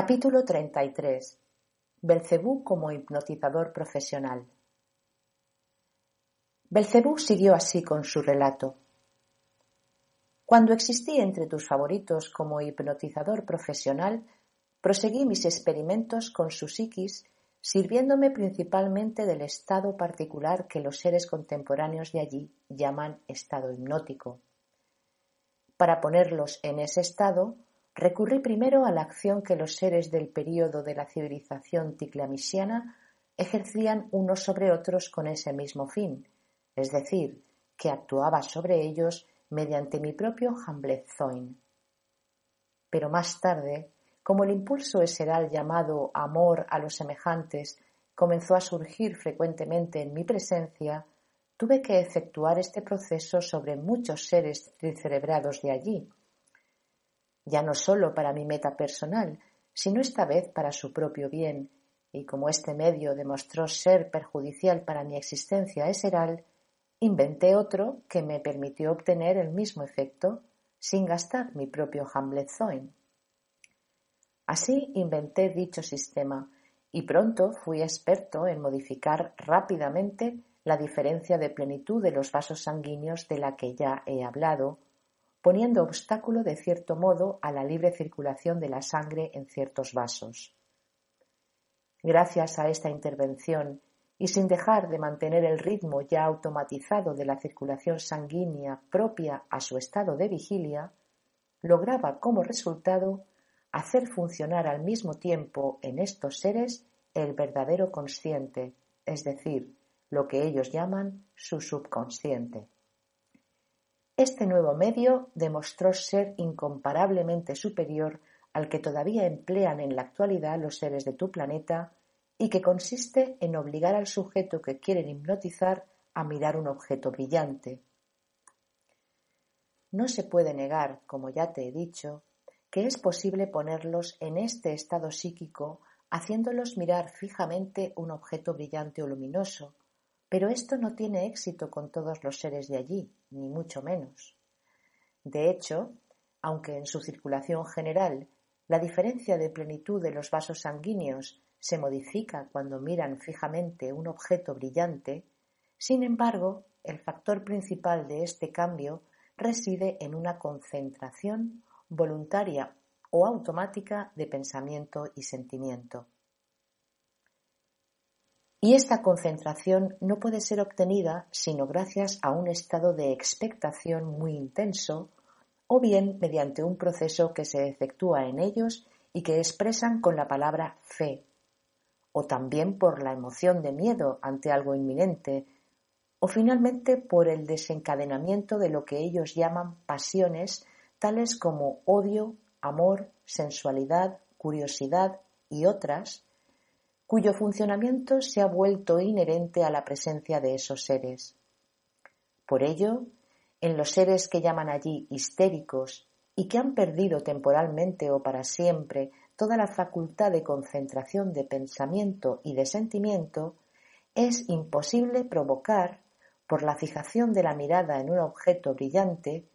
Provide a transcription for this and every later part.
Capítulo 33. Belcebú como hipnotizador profesional. Belcebú siguió así con su relato. Cuando existí entre tus favoritos como hipnotizador profesional, proseguí mis experimentos con su psiquis, sirviéndome principalmente del estado particular que los seres contemporáneos de allí llaman estado hipnótico. Para ponerlos en ese estado, Recurrí primero a la acción que los seres del período de la civilización ticlamisiana ejercían unos sobre otros con ese mismo fin, es decir, que actuaba sobre ellos mediante mi propio Zoin. Pero más tarde, como el impulso eseral llamado amor a los semejantes comenzó a surgir frecuentemente en mi presencia, tuve que efectuar este proceso sobre muchos seres tricerebrados de allí, ya no sólo para mi meta personal, sino esta vez para su propio bien, y como este medio demostró ser perjudicial para mi existencia eseral, inventé otro que me permitió obtener el mismo efecto sin gastar mi propio Hamletzoin. Así inventé dicho sistema y pronto fui experto en modificar rápidamente la diferencia de plenitud de los vasos sanguíneos de la que ya he hablado, poniendo obstáculo de cierto modo a la libre circulación de la sangre en ciertos vasos. Gracias a esta intervención y sin dejar de mantener el ritmo ya automatizado de la circulación sanguínea propia a su estado de vigilia, lograba como resultado hacer funcionar al mismo tiempo en estos seres el verdadero consciente, es decir, lo que ellos llaman su subconsciente. Este nuevo medio demostró ser incomparablemente superior al que todavía emplean en la actualidad los seres de tu planeta y que consiste en obligar al sujeto que quieren hipnotizar a mirar un objeto brillante. No se puede negar, como ya te he dicho, que es posible ponerlos en este estado psíquico haciéndolos mirar fijamente un objeto brillante o luminoso, pero esto no tiene éxito con todos los seres de allí, ni mucho menos. De hecho, aunque en su circulación general la diferencia de plenitud de los vasos sanguíneos se modifica cuando miran fijamente un objeto brillante, sin embargo, el factor principal de este cambio reside en una concentración voluntaria o automática de pensamiento y sentimiento. Y esta concentración no puede ser obtenida sino gracias a un estado de expectación muy intenso o bien mediante un proceso que se efectúa en ellos y que expresan con la palabra fe, o también por la emoción de miedo ante algo inminente, o finalmente por el desencadenamiento de lo que ellos llaman pasiones tales como odio, amor, sensualidad, curiosidad y otras, cuyo funcionamiento se ha vuelto inherente a la presencia de esos seres. Por ello, en los seres que llaman allí histéricos y que han perdido temporalmente o para siempre toda la facultad de concentración de pensamiento y de sentimiento, es imposible provocar, por la fijación de la mirada en un objeto brillante,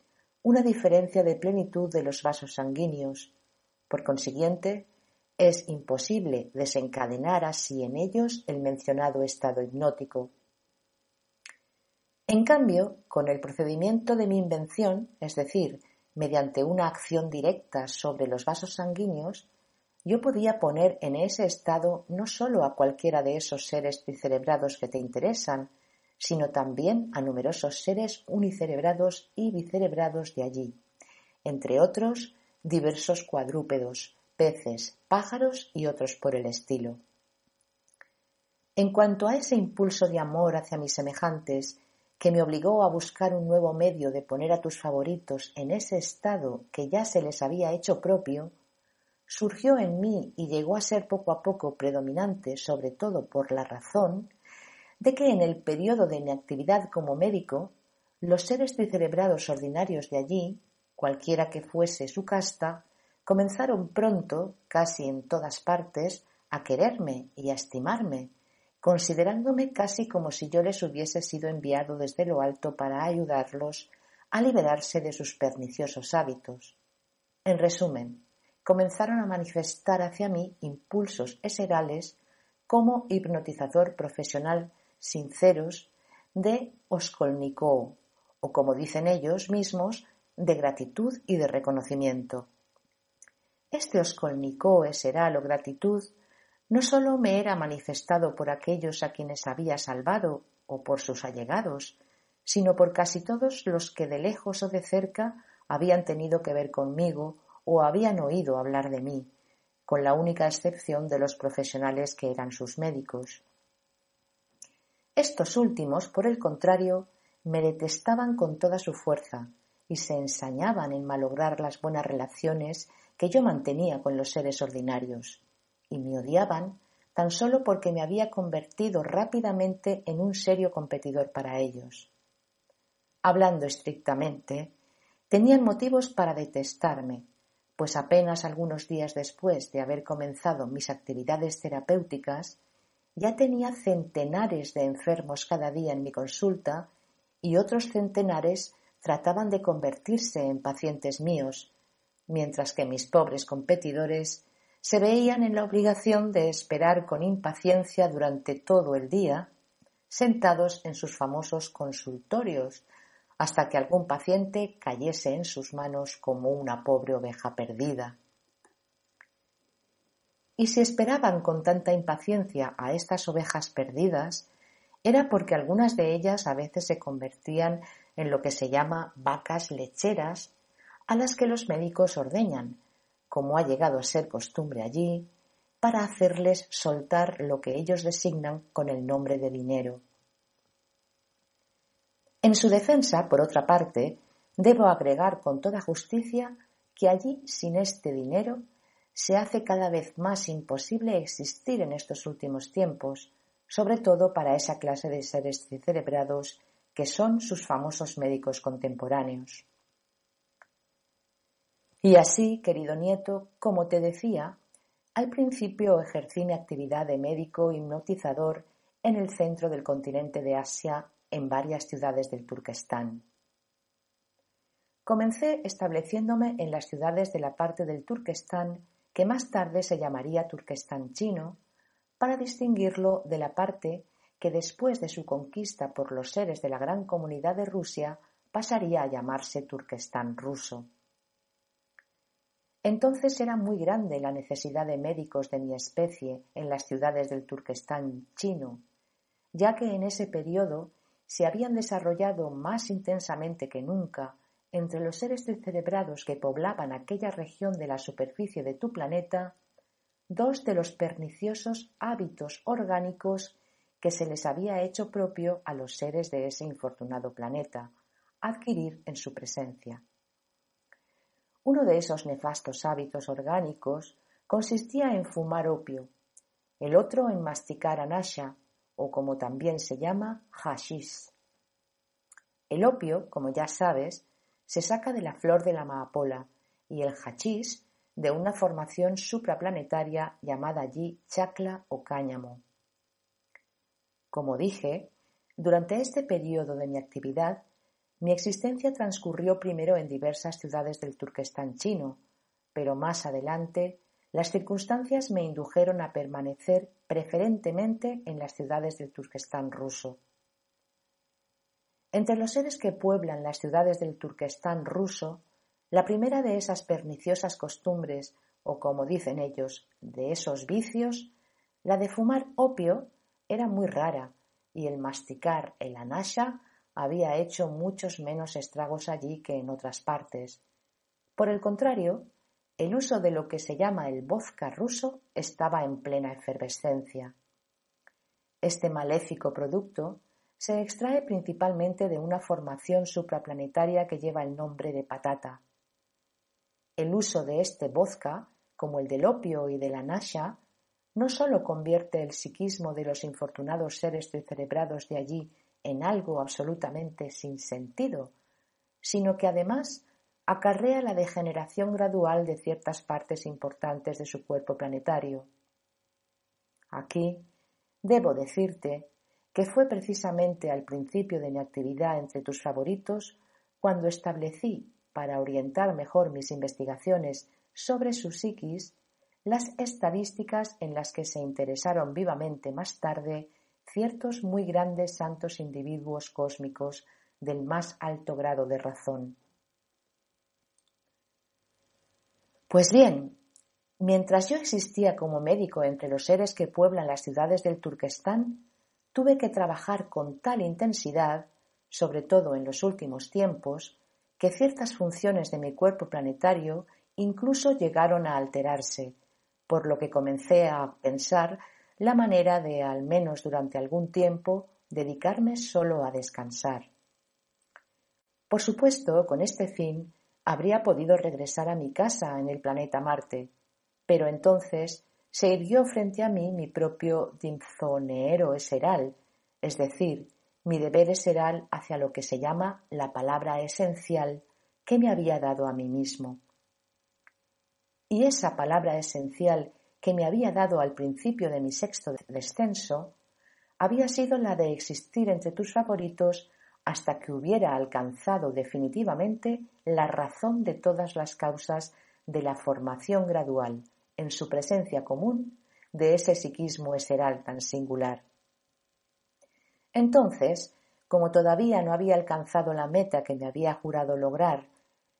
una diferencia de plenitud de los vasos sanguíneos. Por consiguiente, es imposible desencadenar así en ellos el mencionado estado hipnótico. En cambio, con el procedimiento de mi invención, es decir, mediante una acción directa sobre los vasos sanguíneos, yo podía poner en ese estado no sólo a cualquiera de esos seres tricerebrados que te interesan, sino también a numerosos seres unicerebrados y bicerebrados de allí, entre otros diversos cuadrúpedos, peces, pájaros y otros por el estilo. En cuanto a ese impulso de amor hacia mis semejantes que me obligó a buscar un nuevo medio de poner a tus favoritos en ese estado que ya se les había hecho propio, surgió en mí y llegó a ser poco a poco predominante, sobre todo por la razón, de que en el periodo de mi actividad como médico, los seres tricerebrados ordinarios de allí, cualquiera que fuese su casta, comenzaron pronto, casi en todas partes, a quererme y a estimarme, considerándome casi como si yo les hubiese sido enviado desde lo alto para ayudarlos a liberarse de sus perniciosos hábitos. En resumen, comenzaron a manifestar hacia mí impulsos eserales como hipnotizador profesional sinceros de Oskolnikov, o como dicen ellos mismos, de gratitud y de reconocimiento. Este Oskolnikov eseral o gratitud no sólo me era manifestado por aquellos a quienes había salvado o por sus allegados, sino por casi todos los que de lejos o de cerca habían tenido que ver conmigo o habían oído hablar de mí, con la única excepción de los profesionales que eran sus médicos. Estos últimos, por el contrario, me detestaban con toda su fuerza y se ensañaban en malograr las buenas relaciones que yo mantenía con los seres ordinarios, y me odiaban tan solo porque me había convertido rápidamente en un serio competidor para ellos. Hablando estrictamente, tenían motivos para detestarme, pues apenas algunos días después de haber comenzado mis actividades terapéuticas, ya tenía centenares de enfermos cada día en mi consulta y otros centenares trataban de convertirse en pacientes míos, mientras que mis pobres competidores se veían en la obligación de esperar con impaciencia durante todo el día, sentados en sus famosos consultorios, hasta que algún paciente cayese en sus manos como una pobre oveja perdida. Y si esperaban con tanta impaciencia a estas ovejas perdidas, era porque algunas de ellas a veces se convertían en lo que se llama vacas lecheras, a las que los médicos ordeñan, como ha llegado a ser costumbre allí, para hacerles soltar lo que ellos designan con el nombre de dinero. En su defensa, por otra parte, debo agregar con toda justicia que allí, sin este dinero, se hace cada vez más imposible existir en estos últimos tiempos, sobre todo para esa clase de seres cerebrados que son sus famosos médicos contemporáneos. Y así, querido nieto, como te decía, al principio ejercí mi actividad de médico hipnotizador en el centro del continente de Asia en varias ciudades del Turquestán. Comencé estableciéndome en las ciudades de la parte del Turquestán que más tarde se llamaría Turquestán chino, para distinguirlo de la parte que después de su conquista por los seres de la gran comunidad de Rusia pasaría a llamarse Turquestán ruso. Entonces era muy grande la necesidad de médicos de mi especie en las ciudades del Turquestán chino, ya que en ese periodo se habían desarrollado más intensamente que nunca entre los seres descerebrados que poblaban aquella región de la superficie de tu planeta dos de los perniciosos hábitos orgánicos que se les había hecho propio a los seres de ese infortunado planeta adquirir en su presencia. Uno de esos nefastos hábitos orgánicos consistía en fumar opio, el otro en masticar anasha, o como también se llama, hashish. El opio, como ya sabes, se saca de la flor de la amapola y el hashish de una formación supraplanetaria llamada allí chacla o cáñamo. Como dije, durante este periodo de mi actividad, mi existencia transcurrió primero en diversas ciudades del Turquestán chino, pero más adelante las circunstancias me indujeron a permanecer preferentemente en las ciudades del Turquestán ruso. Entre los seres que pueblan las ciudades del Turquestán ruso, la primera de esas perniciosas costumbres, o como dicen ellos, de esos vicios, la de fumar opio, era muy rara, y el masticar el anasha había hecho muchos menos estragos allí que en otras partes. Por el contrario, el uso de lo que se llama el vodka ruso estaba en plena efervescencia. Este maléfico producto se extrae principalmente de una formación supraplanetaria que lleva el nombre de patata. El uso de este vodka, como el del opio y de la nasha, no sólo convierte el psiquismo de los infortunados seres descerebrados de allí en algo absolutamente sin sentido, sino que además acarrea la degeneración gradual de ciertas partes importantes de su cuerpo planetario. Aquí debo decirte que fue precisamente al principio de mi actividad entre tus favoritos cuando establecí para orientar mejor mis investigaciones sobre su psiquis, las estadísticas en las que se interesaron vivamente más tarde ciertos muy grandes santos individuos cósmicos del más alto grado de razón. Pues bien, mientras yo existía como médico entre los seres que pueblan las ciudades del Turquestán, tuve que trabajar con tal intensidad, sobre todo en los últimos tiempos, que ciertas funciones de mi cuerpo planetario incluso llegaron a alterarse, por lo que comencé a pensar la manera de, al menos durante algún tiempo, dedicarme solo a descansar. Por supuesto, con este fin, habría podido regresar a mi casa en el planeta Marte, pero entonces se irguió frente a mí mi propio dinzoneero eseral, es decir, mi deber eseral hacia lo que se llama la palabra esencial que me había dado a mí mismo. Y esa palabra esencial que me había dado al principio de mi sexto descenso había sido la de existir entre tus favoritos hasta que hubiera alcanzado definitivamente la razón de todas las causas de la formación gradual, en su presencia común, de ese psiquismo eseral tan singular. Entonces, como todavía no había alcanzado la meta que me había jurado lograr,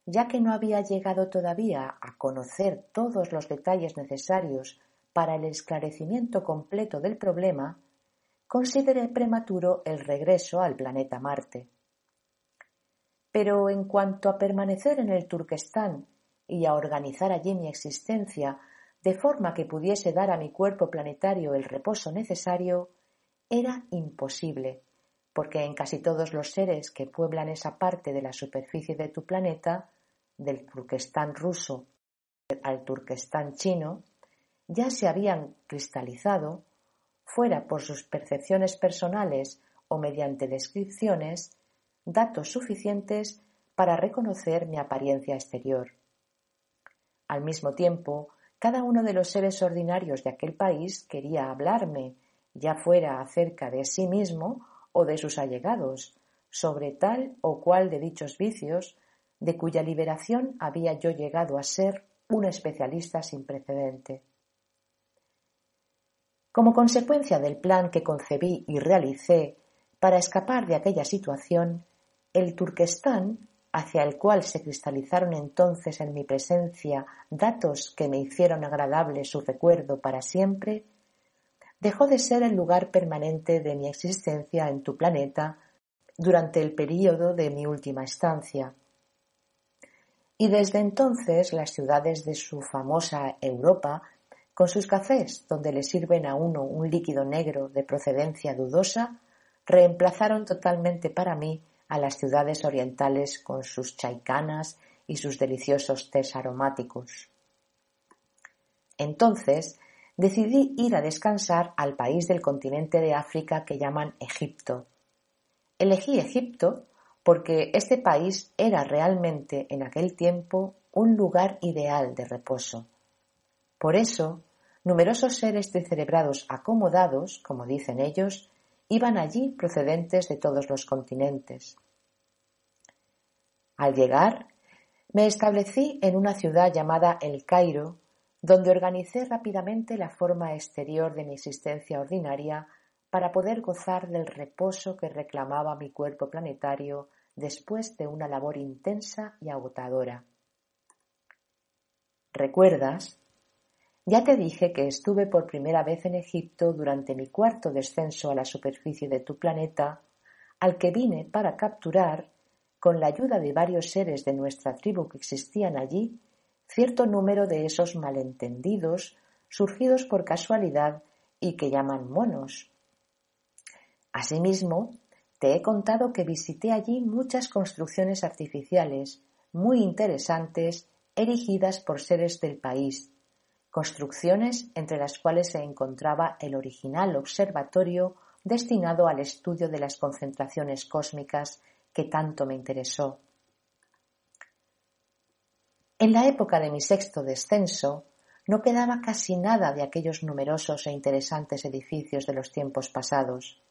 ya que no había llegado todavía a conocer todos los detalles necesarios para el esclarecimiento completo del problema, consideré prematuro el regreso al planeta Marte. Pero en cuanto a permanecer en el Turquestán y a organizar allí mi existencia de forma que pudiese dar a mi cuerpo planetario el reposo necesario, era imposible, porque en casi todos los seres que pueblan esa parte de la superficie de tu planeta, del Turquestán ruso al Turquestán chino, ya se habían cristalizado fuera por sus percepciones personales o mediante descripciones, datos suficientes para reconocer mi apariencia exterior. Al mismo tiempo, cada uno de los seres ordinarios de aquel país quería hablarme, ya fuera acerca de sí mismo o de sus allegados, sobre tal o cual de dichos vicios, de cuya liberación había yo llegado a ser un especialista sin precedente. Como consecuencia del plan que concebí y realicé para escapar de aquella situación, el Turquestán, hacia el cual se cristalizaron entonces en mi presencia datos que me hicieron agradable su recuerdo para siempre, dejó de ser el lugar permanente de mi existencia en tu planeta durante el período de mi última estancia. Y desde entonces las ciudades de su famosa Europa con sus cafés, donde le sirven a uno un líquido negro de procedencia dudosa, reemplazaron totalmente para mí a las ciudades orientales con sus chaicanas y sus deliciosos tés aromáticos. Entonces decidí ir a descansar al país del continente de África que llaman Egipto. Elegí Egipto porque este país era realmente en aquel tiempo un lugar ideal de reposo. Por eso, numerosos seres descerebrados acomodados, como dicen ellos, iban allí procedentes de todos los continentes. Al llegar, me establecí en una ciudad llamada El Cairo, donde organicé rápidamente la forma exterior de mi existencia ordinaria para poder gozar del reposo que reclamaba mi cuerpo planetario después de una labor intensa y agotadora. ¿Recuerdas? Ya te dije que estuve por primera vez en Egipto durante mi cuarto descenso a la superficie de tu planeta, al que vine para capturar, con la ayuda de varios seres de nuestra tribu que existían allí, cierto número de esos malentendidos surgidos por casualidad y que llaman monos. Asimismo, te he contado que visité allí muchas construcciones artificiales muy interesantes erigidas por seres del país construcciones entre las cuales se encontraba el original observatorio destinado al estudio de las concentraciones cósmicas que tanto me interesó. En la época de mi sexto descenso no quedaba casi nada de aquellos numerosos e interesantes edificios de los tiempos pasados.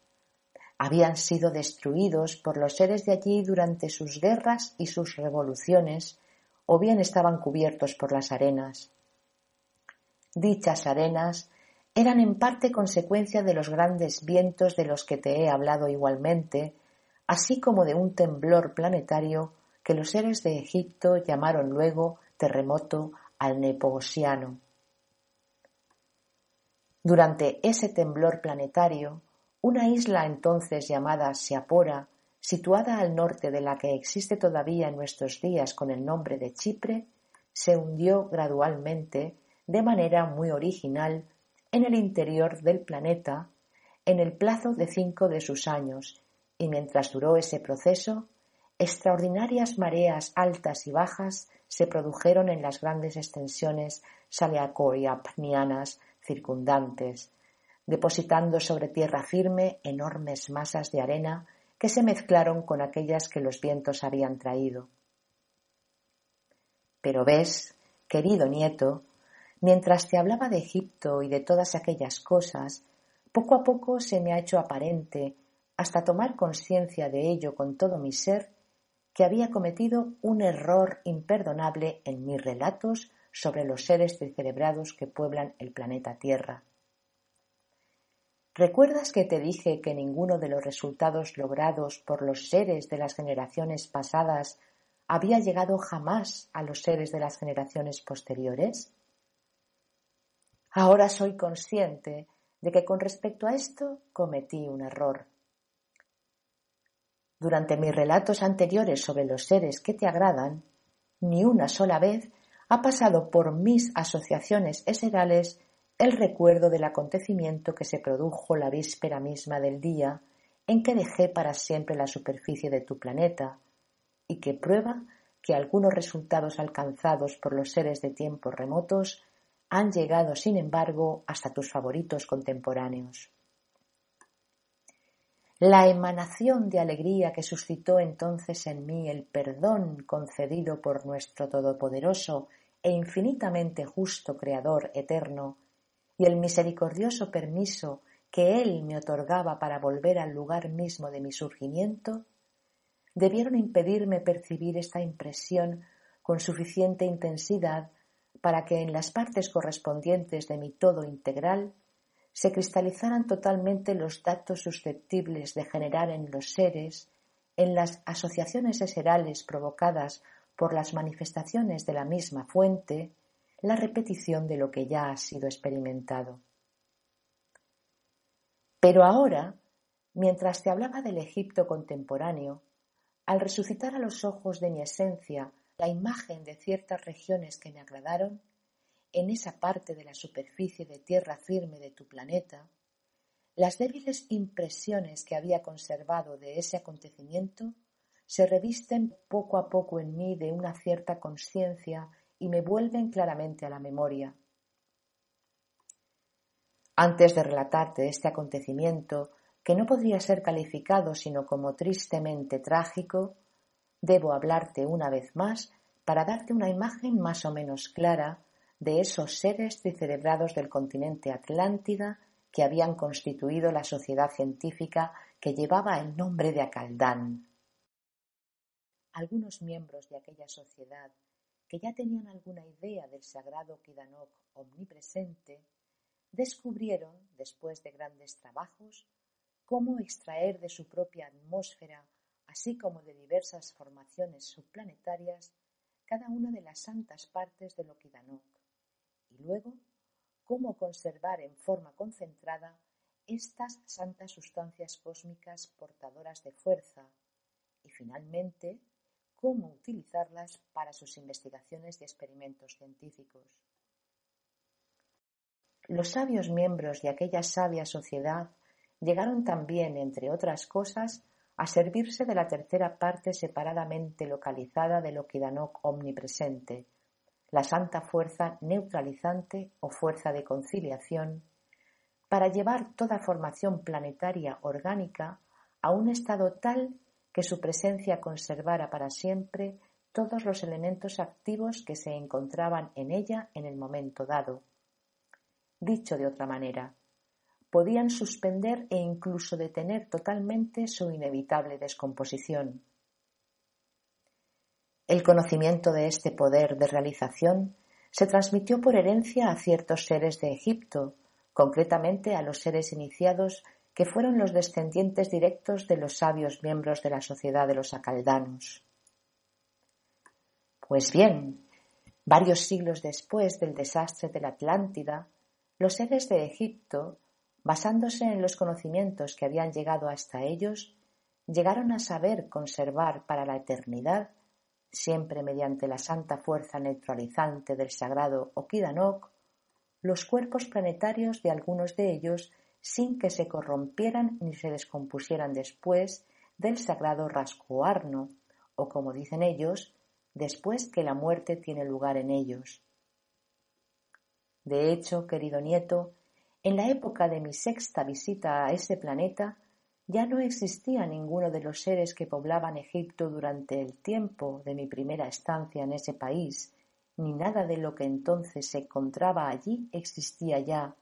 Habían sido destruidos por los seres de allí durante sus guerras y sus revoluciones, o bien estaban cubiertos por las arenas. Dichas arenas eran en parte consecuencia de los grandes vientos de los que te he hablado igualmente, así como de un temblor planetario que los seres de Egipto llamaron luego terremoto al Nepogosiano. Durante ese temblor planetario, una isla entonces llamada Seapora, situada al norte de la que existe todavía en nuestros días con el nombre de Chipre, se hundió gradualmente, de manera muy original, en el interior del planeta en el plazo de cinco de sus años, y mientras duró ese proceso, extraordinarias mareas altas y bajas se produjeron en las grandes extensiones saleacoiapnianas circundantes, depositando sobre tierra firme enormes masas de arena que se mezclaron con aquellas que los vientos habían traído. Pero ves, querido nieto, mientras te hablaba de Egipto y de todas aquellas cosas, poco a poco se me ha hecho aparente, hasta tomar conciencia de ello con todo mi ser, que había cometido un error imperdonable en mis relatos sobre los seres descerebrados que pueblan el planeta Tierra. ¿Recuerdas que te dije que ninguno de los resultados logrados por los seres de las generaciones pasadas había llegado jamás a los seres de las generaciones posteriores? Ahora soy consciente de que con respecto a esto cometí un error. Durante mis relatos anteriores sobre los seres que te agradan, ni una sola vez ha pasado por mis asociaciones eserales el recuerdo del acontecimiento que se produjo la víspera misma del día en que dejé para siempre la superficie de tu planeta, y que prueba que algunos resultados alcanzados por los seres de tiempos remotos han llegado, sin embargo, hasta tus favoritos contemporáneos. La emanación de alegría que suscitó entonces en mí el perdón concedido por nuestro Todopoderoso e infinitamente justo Creador eterno y el misericordioso permiso que Él me otorgaba para volver al lugar mismo de mi surgimiento, debieron impedirme percibir esta impresión con suficiente intensidad para que en las partes correspondientes de mi todo integral se cristalizaran totalmente los datos susceptibles de generar en los seres, en las asociaciones eserales provocadas por las manifestaciones de la misma fuente, la repetición de lo que ya ha sido experimentado. Pero ahora, mientras te hablaba del Egipto contemporáneo, al resucitar a los ojos de mi esencia la imagen de ciertas regiones que me agradaron, en esa parte de la superficie de tierra firme de tu planeta, las débiles impresiones que había conservado de ese acontecimiento se revisten poco a poco en mí de una cierta conciencia y me vuelven claramente a la memoria. Antes de relatarte este acontecimiento, que no podría ser calificado sino como tristemente trágico, debo hablarte una vez más para darte una imagen más o menos clara de esos seres celebrados del continente Atlántida que habían constituido la sociedad científica que llevaba el nombre de Acaldán. Algunos miembros de aquella sociedad que ya tenían alguna idea del sagrado Kidanok omnipresente, descubrieron, después de grandes trabajos, cómo extraer de su propia atmósfera, así como de diversas formaciones subplanetarias, cada una de las santas partes del Okidanok, y luego cómo conservar en forma concentrada estas santas sustancias cósmicas portadoras de fuerza, y finalmente cómo utilizarlas para sus investigaciones y experimentos científicos. Los sabios miembros de aquella sabia sociedad llegaron también, entre otras cosas, a servirse de la tercera parte separadamente localizada del Okidanok omnipresente, la santa fuerza neutralizante o fuerza de conciliación, para llevar toda formación planetaria orgánica a un estado tal que su presencia conservara para siempre todos los elementos activos que se encontraban en ella en el momento dado. Dicho de otra manera, podían suspender e incluso detener totalmente su inevitable descomposición. El conocimiento de este poder de realización se transmitió por herencia a ciertos seres de Egipto, concretamente a los seres iniciados que fueron los descendientes directos de los sabios miembros de la sociedad de los acaldanos. Pues bien, varios siglos después del desastre de la Atlántida, los seres de Egipto, basándose en los conocimientos que habían llegado hasta ellos, llegaron a saber conservar para la eternidad, siempre mediante la santa fuerza neutralizante del sagrado Okidanok, los cuerpos planetarios de algunos de ellos sin que se corrompieran ni se descompusieran después del sagrado rascoarno, o como dicen ellos, después que la muerte tiene lugar en ellos. De hecho, querido nieto, en la época de mi sexta visita a ese planeta, ya no existía ninguno de los seres que poblaban Egipto durante el tiempo de mi primera estancia en ese país, ni nada de lo que entonces se encontraba allí existía ya,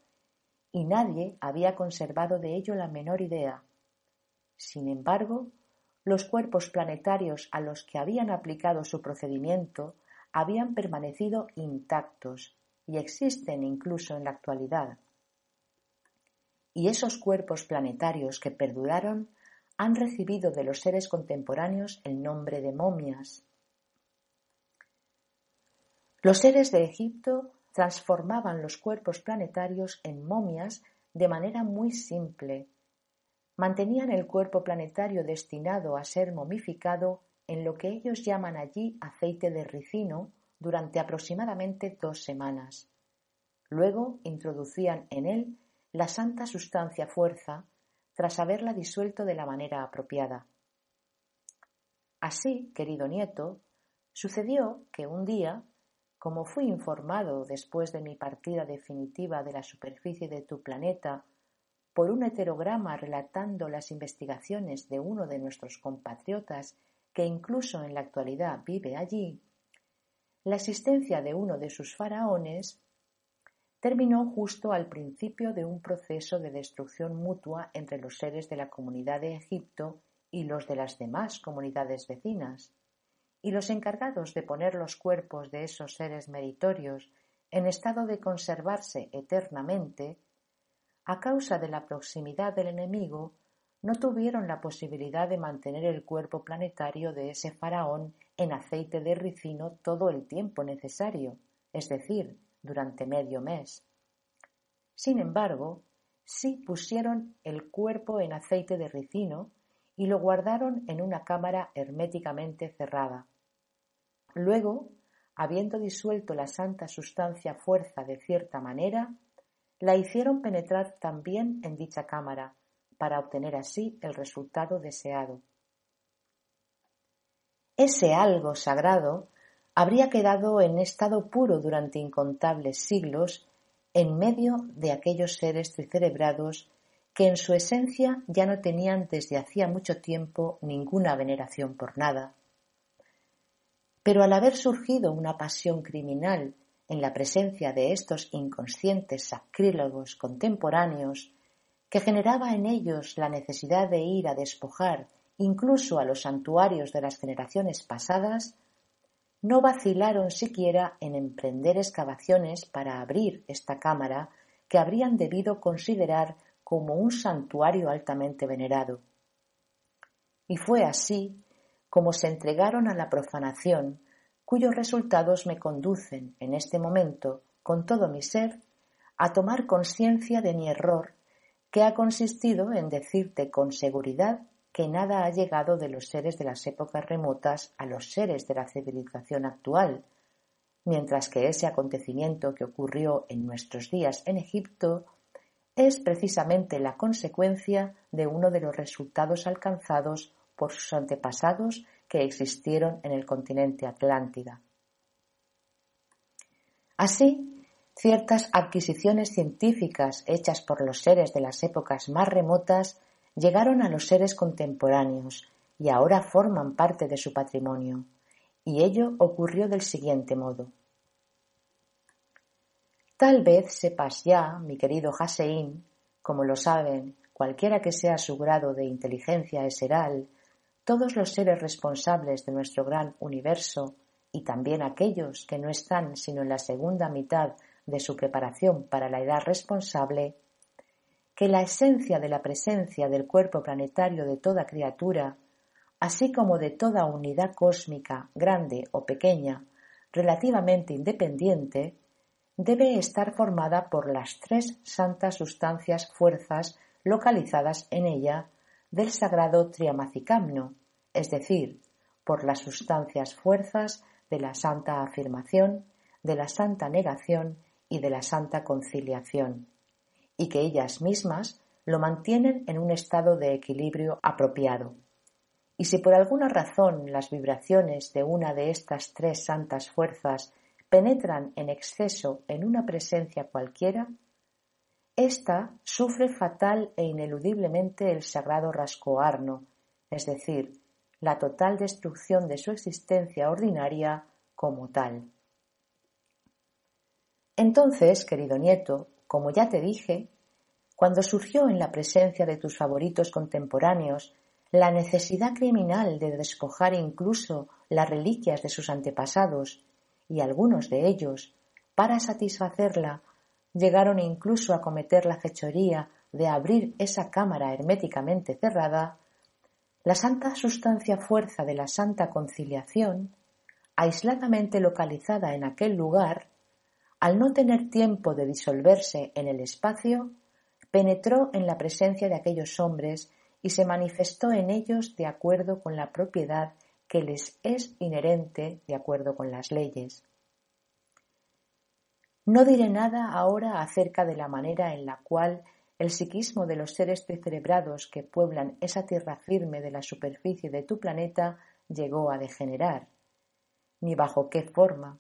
y nadie había conservado de ello la menor idea. Sin embargo, los cuerpos planetarios a los que habían aplicado su procedimiento habían permanecido intactos y existen incluso en la actualidad. Y esos cuerpos planetarios que perduraron han recibido de los seres contemporáneos el nombre de momias. Los seres de Egipto transformaban los cuerpos planetarios en momias de manera muy simple. Mantenían el cuerpo planetario destinado a ser momificado en lo que ellos llaman allí aceite de ricino durante aproximadamente dos semanas. Luego introducían en él la santa sustancia fuerza tras haberla disuelto de la manera apropiada. Así, querido nieto, sucedió que un día como fui informado después de mi partida definitiva de la superficie de tu planeta por un heterograma relatando las investigaciones de uno de nuestros compatriotas que incluso en la actualidad vive allí, la existencia de uno de sus faraones terminó justo al principio de un proceso de destrucción mutua entre los seres de la comunidad de Egipto y los de las demás comunidades vecinas y los encargados de poner los cuerpos de esos seres meritorios en estado de conservarse eternamente, a causa de la proximidad del enemigo, no tuvieron la posibilidad de mantener el cuerpo planetario de ese faraón en aceite de ricino todo el tiempo necesario, es decir, durante medio mes. Sin embargo, sí pusieron el cuerpo en aceite de ricino y lo guardaron en una cámara herméticamente cerrada. Luego, habiendo disuelto la santa sustancia fuerza de cierta manera, la hicieron penetrar también en dicha cámara, para obtener así el resultado deseado. Ese algo sagrado habría quedado en estado puro durante incontables siglos en medio de aquellos seres tricerebrados que en su esencia ya no tenían desde hacía mucho tiempo ninguna veneración por nada, pero al haber surgido una pasión criminal en la presencia de estos inconscientes sacrílegos contemporáneos, que generaba en ellos la necesidad de ir a despojar incluso a los santuarios de las generaciones pasadas, no vacilaron siquiera en emprender excavaciones para abrir esta cámara que habrían debido considerar como un santuario altamente venerado. Y fue así como se entregaron a la profanación, cuyos resultados me conducen en este momento, con todo mi ser, a tomar conciencia de mi error, que ha consistido en decirte con seguridad que nada ha llegado de los seres de las épocas remotas a los seres de la civilización actual, mientras que ese acontecimiento que ocurrió en nuestros días en Egipto es precisamente la consecuencia de uno de los resultados alcanzados por sus antepasados que existieron en el continente Atlántida. Así, ciertas adquisiciones científicas hechas por los seres de las épocas más remotas llegaron a los seres contemporáneos y ahora forman parte de su patrimonio, y ello ocurrió del siguiente modo. Tal vez sepas ya, mi querido Hasein, Como lo saben, cualquiera que sea su grado de inteligencia eseral, todos los seres responsables de nuestro gran universo y también aquellos que no están sino en la segunda mitad de su preparación para la edad responsable, que la esencia de la presencia del cuerpo planetario de toda criatura, así como de toda unidad cósmica, grande o pequeña, relativamente independiente, debe estar formada por las tres santas sustancias fuerzas localizadas en ella del sagrado triamacicamno, es decir, por las sustancias fuerzas de la santa afirmación, de la santa negación y de la santa conciliación, y que ellas mismas lo mantienen en un estado de equilibrio apropiado. Y si por alguna razón las vibraciones de una de estas tres santas fuerzas penetran en exceso en una presencia cualquiera, ésta sufre fatal e ineludiblemente el sagrado rascoarno, es decir, la total destrucción de su existencia ordinaria como tal. Entonces, querido nieto, como ya te dije, cuando surgió en la presencia de tus favoritos contemporáneos la necesidad criminal de despojar incluso las reliquias de sus antepasados y algunos de ellos, para satisfacerla, llegaron incluso a cometer la fechoría de abrir esa cámara herméticamente cerrada, la santa sustancia fuerza de la santa conciliación, aisladamente localizada en aquel lugar, al no tener tiempo de disolverse en el espacio, penetró en la presencia de aquellos hombres y se manifestó en ellos de acuerdo con la propiedad que les es inherente de acuerdo con las leyes. No diré nada ahora acerca de la manera en la cual el psiquismo de los seres descerebrados que pueblan esa tierra firme de la superficie de tu planeta llegó a degenerar, ni bajo qué forma.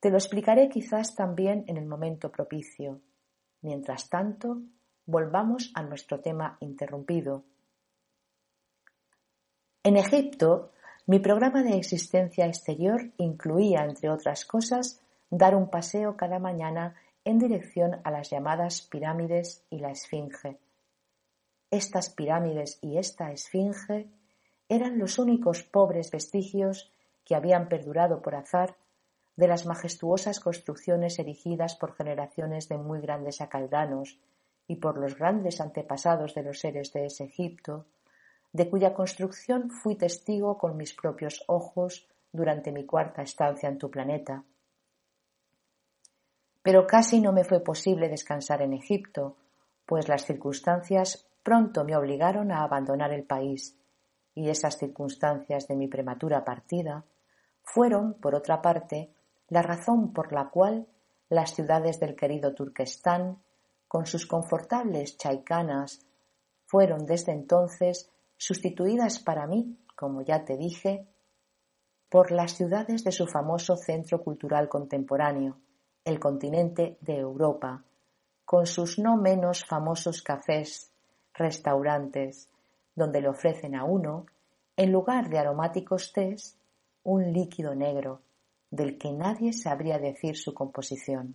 Te lo explicaré quizás también en el momento propicio. Mientras tanto, volvamos a nuestro tema interrumpido. En Egipto, mi programa de existencia exterior incluía, entre otras cosas, dar un paseo cada mañana en dirección a las llamadas pirámides y la esfinge. Estas pirámides y esta esfinge eran los únicos pobres vestigios que habían perdurado por azar de las majestuosas construcciones erigidas por generaciones de muy grandes acaldanos y por los grandes antepasados de los seres de ese Egipto, de cuya construcción fui testigo con mis propios ojos durante mi cuarta estancia en tu planeta. Pero casi no me fue posible descansar en Egipto, pues las circunstancias pronto me obligaron a abandonar el país, y esas circunstancias de mi prematura partida fueron, por otra parte, la razón por la cual las ciudades del querido Turquestán, con sus confortables chaicanas, fueron desde entonces sustituidas para mí, como ya te dije, por las ciudades de su famoso centro cultural contemporáneo, el continente de Europa, con sus no menos famosos cafés, restaurantes, donde le ofrecen a uno, en lugar de aromáticos tés, un líquido negro, del que nadie sabría decir su composición.